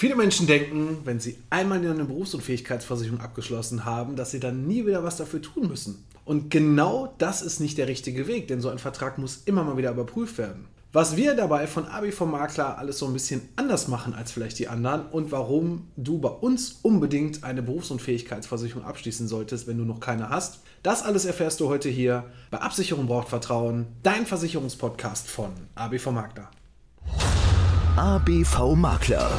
Viele Menschen denken, wenn sie einmal eine Berufsunfähigkeitsversicherung abgeschlossen haben, dass sie dann nie wieder was dafür tun müssen. Und genau das ist nicht der richtige Weg, denn so ein Vertrag muss immer mal wieder überprüft werden. Was wir dabei von Abi vom Makler alles so ein bisschen anders machen als vielleicht die anderen und warum du bei uns unbedingt eine Berufsunfähigkeitsversicherung abschließen solltest, wenn du noch keine hast, das alles erfährst du heute hier bei Absicherung braucht Vertrauen, dein Versicherungspodcast von Abi vom Makler. ABV Makler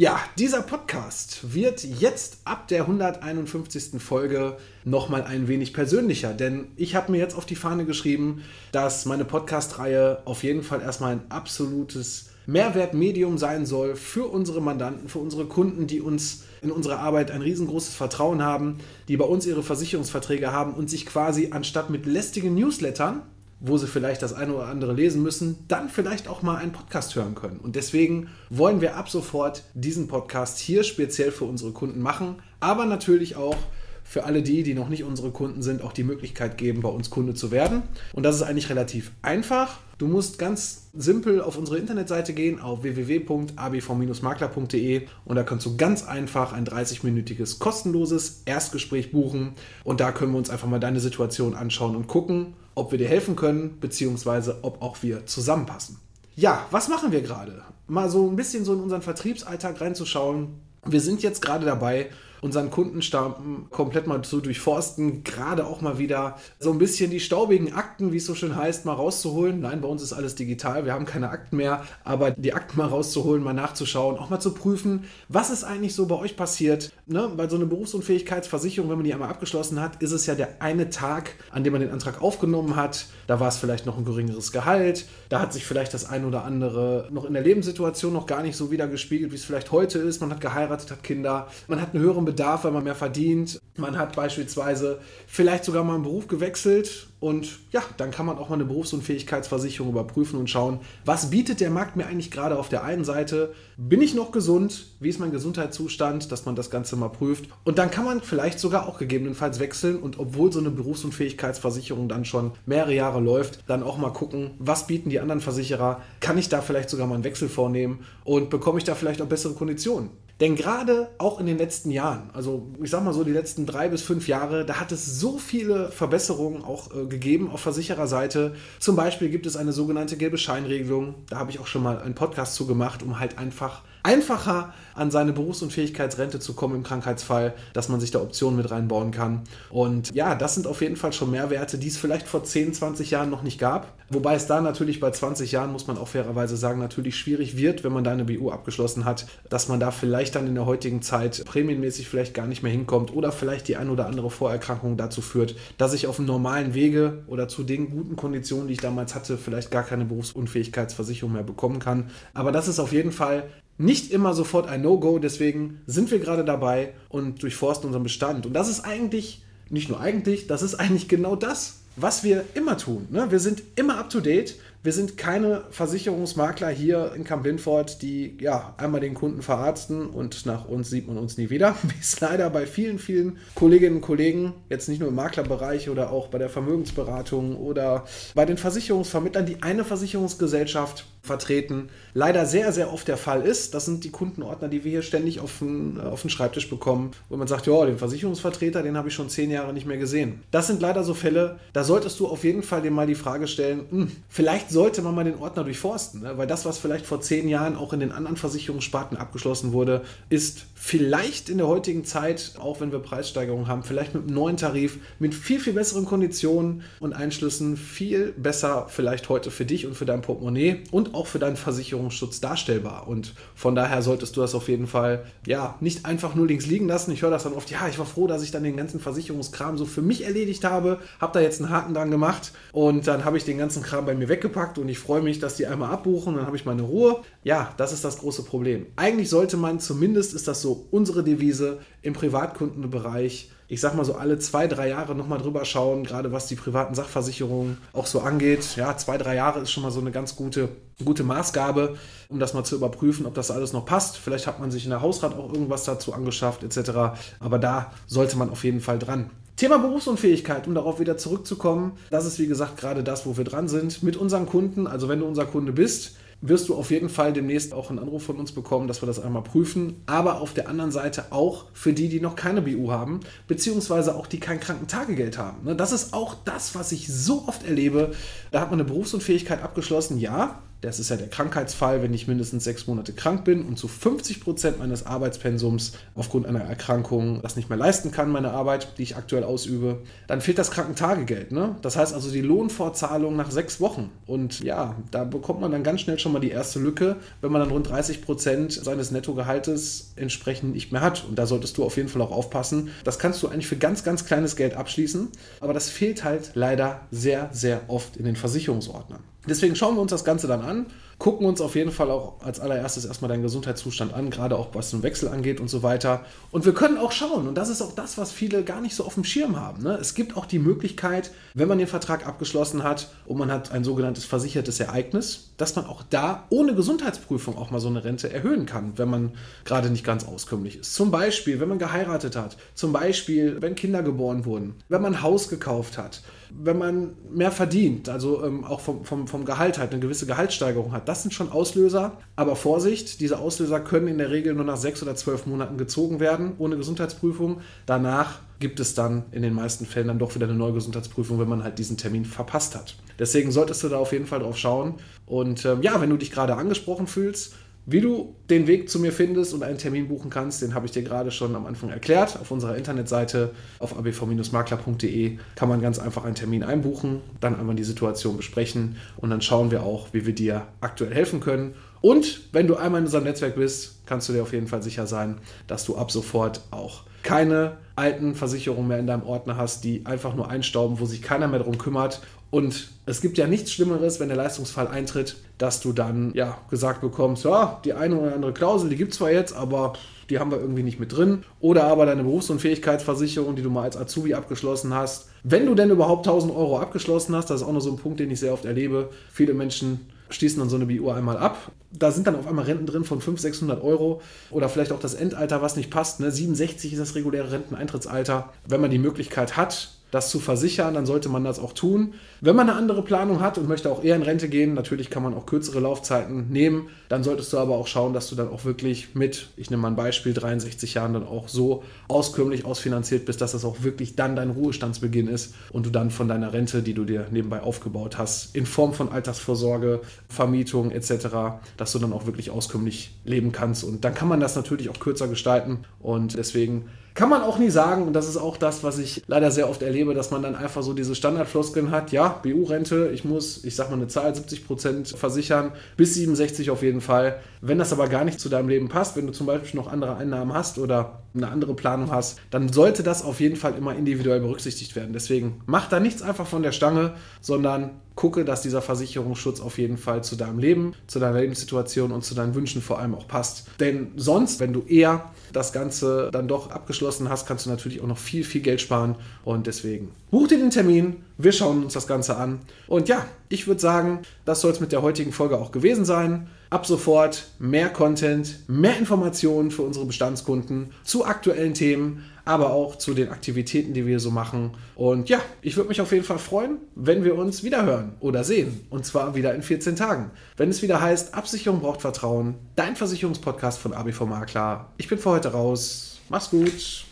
Ja, dieser Podcast wird jetzt ab der 151. Folge nochmal ein wenig persönlicher, denn ich habe mir jetzt auf die Fahne geschrieben, dass meine Podcast-Reihe auf jeden Fall erstmal ein absolutes Mehrwertmedium sein soll für unsere Mandanten, für unsere Kunden, die uns in unserer Arbeit ein riesengroßes Vertrauen haben, die bei uns ihre Versicherungsverträge haben und sich quasi anstatt mit lästigen Newslettern, wo sie vielleicht das eine oder andere lesen müssen, dann vielleicht auch mal einen Podcast hören können. Und deswegen wollen wir ab sofort diesen Podcast hier speziell für unsere Kunden machen, aber natürlich auch für alle die, die noch nicht unsere Kunden sind, auch die Möglichkeit geben, bei uns Kunde zu werden. Und das ist eigentlich relativ einfach. Du musst ganz simpel auf unsere Internetseite gehen, auf www.abv-makler.de und da kannst du ganz einfach ein 30-minütiges kostenloses Erstgespräch buchen und da können wir uns einfach mal deine Situation anschauen und gucken, ob wir dir helfen können, beziehungsweise ob auch wir zusammenpassen. Ja, was machen wir gerade? Mal so ein bisschen so in unseren Vertriebsalltag reinzuschauen. Wir sind jetzt gerade dabei, unseren Kundenstamm komplett mal zu durchforsten, gerade auch mal wieder so ein bisschen die staubigen Akten, wie es so schön heißt, mal rauszuholen. Nein, bei uns ist alles digital, wir haben keine Akten mehr, aber die Akten mal rauszuholen, mal nachzuschauen, auch mal zu prüfen, was ist eigentlich so bei euch passiert. Ne? Weil so eine Berufsunfähigkeitsversicherung, wenn man die einmal abgeschlossen hat, ist es ja der eine Tag, an dem man den Antrag aufgenommen hat. Da war es vielleicht noch ein geringeres Gehalt, da hat sich vielleicht das ein oder andere noch in der Lebenssituation noch gar nicht so wieder gespiegelt, wie es vielleicht heute ist. Man hat geheiratet, hat Kinder, man hat einen höheren Bedarf, weil man mehr verdient. Man hat beispielsweise vielleicht sogar mal einen Beruf gewechselt und ja, dann kann man auch mal eine Berufsunfähigkeitsversicherung überprüfen und schauen, was bietet der Markt mir eigentlich gerade auf der einen Seite? Bin ich noch gesund? Wie ist mein Gesundheitszustand? Dass man das Ganze mal prüft. Und dann kann man vielleicht sogar auch gegebenenfalls wechseln und obwohl so eine Berufsunfähigkeitsversicherung dann schon mehrere Jahre läuft, dann auch mal gucken, was bieten die anderen Versicherer? Kann ich da vielleicht sogar mal einen Wechsel vornehmen und bekomme ich da vielleicht auch bessere Konditionen? Denn gerade auch in den letzten Jahren, also ich sag mal so die letzten drei bis fünf Jahre, da hat es so viele Verbesserungen auch äh, gegeben auf Versichererseite. Zum Beispiel gibt es eine sogenannte gelbe Scheinregelung. Da habe ich auch schon mal einen Podcast zu gemacht, um halt einfach einfacher an seine Berufsunfähigkeitsrente zu kommen im Krankheitsfall, dass man sich da Optionen mit reinbauen kann. Und ja, das sind auf jeden Fall schon Mehrwerte, die es vielleicht vor 10, 20 Jahren noch nicht gab. Wobei es da natürlich bei 20 Jahren, muss man auch fairerweise sagen, natürlich schwierig wird, wenn man da eine BU abgeschlossen hat, dass man da vielleicht dann in der heutigen Zeit prämienmäßig vielleicht gar nicht mehr hinkommt oder vielleicht die ein oder andere Vorerkrankung dazu führt, dass ich auf dem normalen Wege oder zu den guten Konditionen, die ich damals hatte, vielleicht gar keine Berufsunfähigkeitsversicherung mehr bekommen kann. Aber das ist auf jeden Fall nicht immer sofort ein No-Go, deswegen sind wir gerade dabei und durchforsten unseren Bestand. Und das ist eigentlich, nicht nur eigentlich, das ist eigentlich genau das, was wir immer tun. Ne? Wir sind immer up to date. Wir sind keine Versicherungsmakler hier in Camp Lindford, die ja einmal den Kunden verarzten und nach uns sieht man uns nie wieder, wie es leider bei vielen, vielen Kolleginnen und Kollegen, jetzt nicht nur im Maklerbereich oder auch bei der Vermögensberatung oder bei den Versicherungsvermittlern, die eine Versicherungsgesellschaft vertreten, leider sehr, sehr oft der Fall ist. Das sind die Kundenordner, die wir hier ständig auf den, auf den Schreibtisch bekommen, wo man sagt, ja, den Versicherungsvertreter, den habe ich schon zehn Jahre nicht mehr gesehen. Das sind leider so Fälle, da solltest du auf jeden Fall dir mal die Frage stellen, hm, vielleicht sollte man mal den Ordner durchforsten, ne? weil das, was vielleicht vor zehn Jahren auch in den anderen Versicherungssparten abgeschlossen wurde, ist vielleicht in der heutigen Zeit, auch wenn wir Preissteigerungen haben, vielleicht mit einem neuen Tarif, mit viel, viel besseren Konditionen und Einschlüssen viel besser vielleicht heute für dich und für dein Portemonnaie und auch für deinen Versicherungsschutz darstellbar. Und von daher solltest du das auf jeden Fall ja nicht einfach nur links liegen lassen. Ich höre das dann oft, ja, ich war froh, dass ich dann den ganzen Versicherungskram so für mich erledigt habe, habe da jetzt einen Haken dran gemacht und dann habe ich den ganzen Kram bei mir weggepackt und ich freue mich, dass die einmal abbuchen, dann habe ich meine Ruhe. Ja, das ist das große Problem. Eigentlich sollte man, zumindest ist das so unsere Devise im Privatkundenbereich, ich sag mal so alle zwei, drei Jahre nochmal drüber schauen, gerade was die privaten Sachversicherungen auch so angeht. Ja, zwei, drei Jahre ist schon mal so eine ganz gute, gute Maßgabe, um das mal zu überprüfen, ob das alles noch passt. Vielleicht hat man sich in der Hausrat auch irgendwas dazu angeschafft, etc. Aber da sollte man auf jeden Fall dran. Thema Berufsunfähigkeit, um darauf wieder zurückzukommen. Das ist wie gesagt gerade das, wo wir dran sind mit unseren Kunden. Also wenn du unser Kunde bist, wirst du auf jeden Fall demnächst auch einen Anruf von uns bekommen, dass wir das einmal prüfen. Aber auf der anderen Seite auch für die, die noch keine BU haben, beziehungsweise auch die kein Krankentagegeld haben. Ne, das ist auch das, was ich so oft erlebe. Da hat man eine Berufsunfähigkeit abgeschlossen, ja, das ist ja der Krankheitsfall, wenn ich mindestens sechs Monate krank bin und zu 50 Prozent meines Arbeitspensums aufgrund einer Erkrankung das nicht mehr leisten kann, meine Arbeit, die ich aktuell ausübe, dann fehlt das Krankentagegeld. Ne? Das heißt also die Lohnfortzahlung nach sechs Wochen. Und ja, da bekommt man dann ganz schnell schon mal die erste Lücke, wenn man dann rund 30 Prozent seines Nettogehaltes entsprechend nicht mehr hat. Und da solltest du auf jeden Fall auch aufpassen. Das kannst du eigentlich für ganz, ganz kleines Geld abschließen. Aber das fehlt halt leider sehr, sehr oft in den Versicherungsordnern. Deswegen schauen wir uns das Ganze dann an, gucken uns auf jeden Fall auch als allererstes erstmal deinen Gesundheitszustand an, gerade auch was den Wechsel angeht und so weiter. Und wir können auch schauen, und das ist auch das, was viele gar nicht so auf dem Schirm haben. Ne? Es gibt auch die Möglichkeit, wenn man den Vertrag abgeschlossen hat und man hat ein sogenanntes versichertes Ereignis, dass man auch da ohne Gesundheitsprüfung auch mal so eine Rente erhöhen kann, wenn man gerade nicht ganz auskömmlich ist. Zum Beispiel, wenn man geheiratet hat, zum Beispiel, wenn Kinder geboren wurden, wenn man ein Haus gekauft hat wenn man mehr verdient, also ähm, auch vom, vom, vom Gehalt halt eine gewisse Gehaltssteigerung hat. Das sind schon Auslöser. Aber Vorsicht, diese Auslöser können in der Regel nur nach sechs oder zwölf Monaten gezogen werden, ohne Gesundheitsprüfung. Danach gibt es dann in den meisten Fällen dann doch wieder eine neue Gesundheitsprüfung, wenn man halt diesen Termin verpasst hat. Deswegen solltest du da auf jeden Fall drauf schauen. Und ähm, ja, wenn du dich gerade angesprochen fühlst, wie du den Weg zu mir findest und einen Termin buchen kannst, den habe ich dir gerade schon am Anfang erklärt. Auf unserer Internetseite auf abv-makler.de kann man ganz einfach einen Termin einbuchen, dann einmal die Situation besprechen und dann schauen wir auch, wie wir dir aktuell helfen können. Und wenn du einmal in unserem Netzwerk bist, kannst du dir auf jeden Fall sicher sein, dass du ab sofort auch keine alten Versicherungen mehr in deinem Ordner hast, die einfach nur einstauben, wo sich keiner mehr darum kümmert und es gibt ja nichts Schlimmeres, wenn der Leistungsfall eintritt, dass du dann ja gesagt bekommst, ja, die eine oder andere Klausel, die gibt es zwar jetzt, aber die haben wir irgendwie nicht mit drin. Oder aber deine Berufsunfähigkeitsversicherung, die du mal als Azubi abgeschlossen hast. Wenn du denn überhaupt 1000 Euro abgeschlossen hast, das ist auch noch so ein Punkt, den ich sehr oft erlebe. Viele Menschen schließen dann so eine BU einmal ab. Da sind dann auf einmal Renten drin von 500, 600 Euro oder vielleicht auch das Endalter, was nicht passt. Ne? 67 ist das reguläre Renteneintrittsalter. Wenn man die Möglichkeit hat, das zu versichern, dann sollte man das auch tun. Wenn man eine andere Planung hat und möchte auch eher in Rente gehen, natürlich kann man auch kürzere Laufzeiten nehmen, dann solltest du aber auch schauen, dass du dann auch wirklich mit, ich nehme mal ein Beispiel, 63 Jahren dann auch so auskömmlich ausfinanziert bist, dass das auch wirklich dann dein Ruhestandsbeginn ist und du dann von deiner Rente, die du dir nebenbei aufgebaut hast, in Form von Altersvorsorge, Vermietung etc., dass du dann auch wirklich auskömmlich leben kannst und dann kann man das natürlich auch kürzer gestalten und deswegen kann man auch nie sagen, und das ist auch das, was ich leider sehr oft erlebe, dass man dann einfach so diese Standardfloskeln hat, ja, BU-Rente, ich muss, ich sag mal eine Zahl, 70% versichern, bis 67 auf jeden Fall. Wenn das aber gar nicht zu deinem Leben passt, wenn du zum Beispiel noch andere Einnahmen hast oder eine andere Planung hast, dann sollte das auf jeden Fall immer individuell berücksichtigt werden. Deswegen mach da nichts einfach von der Stange, sondern gucke, dass dieser Versicherungsschutz auf jeden Fall zu deinem Leben, zu deiner Lebenssituation und zu deinen Wünschen vor allem auch passt. Denn sonst, wenn du eher das Ganze dann doch abgeschlossen hast, kannst du natürlich auch noch viel, viel Geld sparen. Und deswegen buch dir den Termin. Wir schauen uns das Ganze an. Und ja, ich würde sagen, das soll es mit der heutigen Folge auch gewesen sein. Ab sofort mehr Content, mehr Informationen für unsere Bestandskunden zu aktuellen Themen, aber auch zu den Aktivitäten, die wir so machen. Und ja, ich würde mich auf jeden Fall freuen, wenn wir uns wieder hören oder sehen. Und zwar wieder in 14 Tagen. Wenn es wieder heißt, Absicherung braucht Vertrauen, dein Versicherungspodcast von ABV Makler. Ich bin für heute raus. Mach's gut.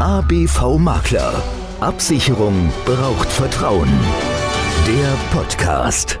ABV Makler. Absicherung braucht Vertrauen. Der Podcast.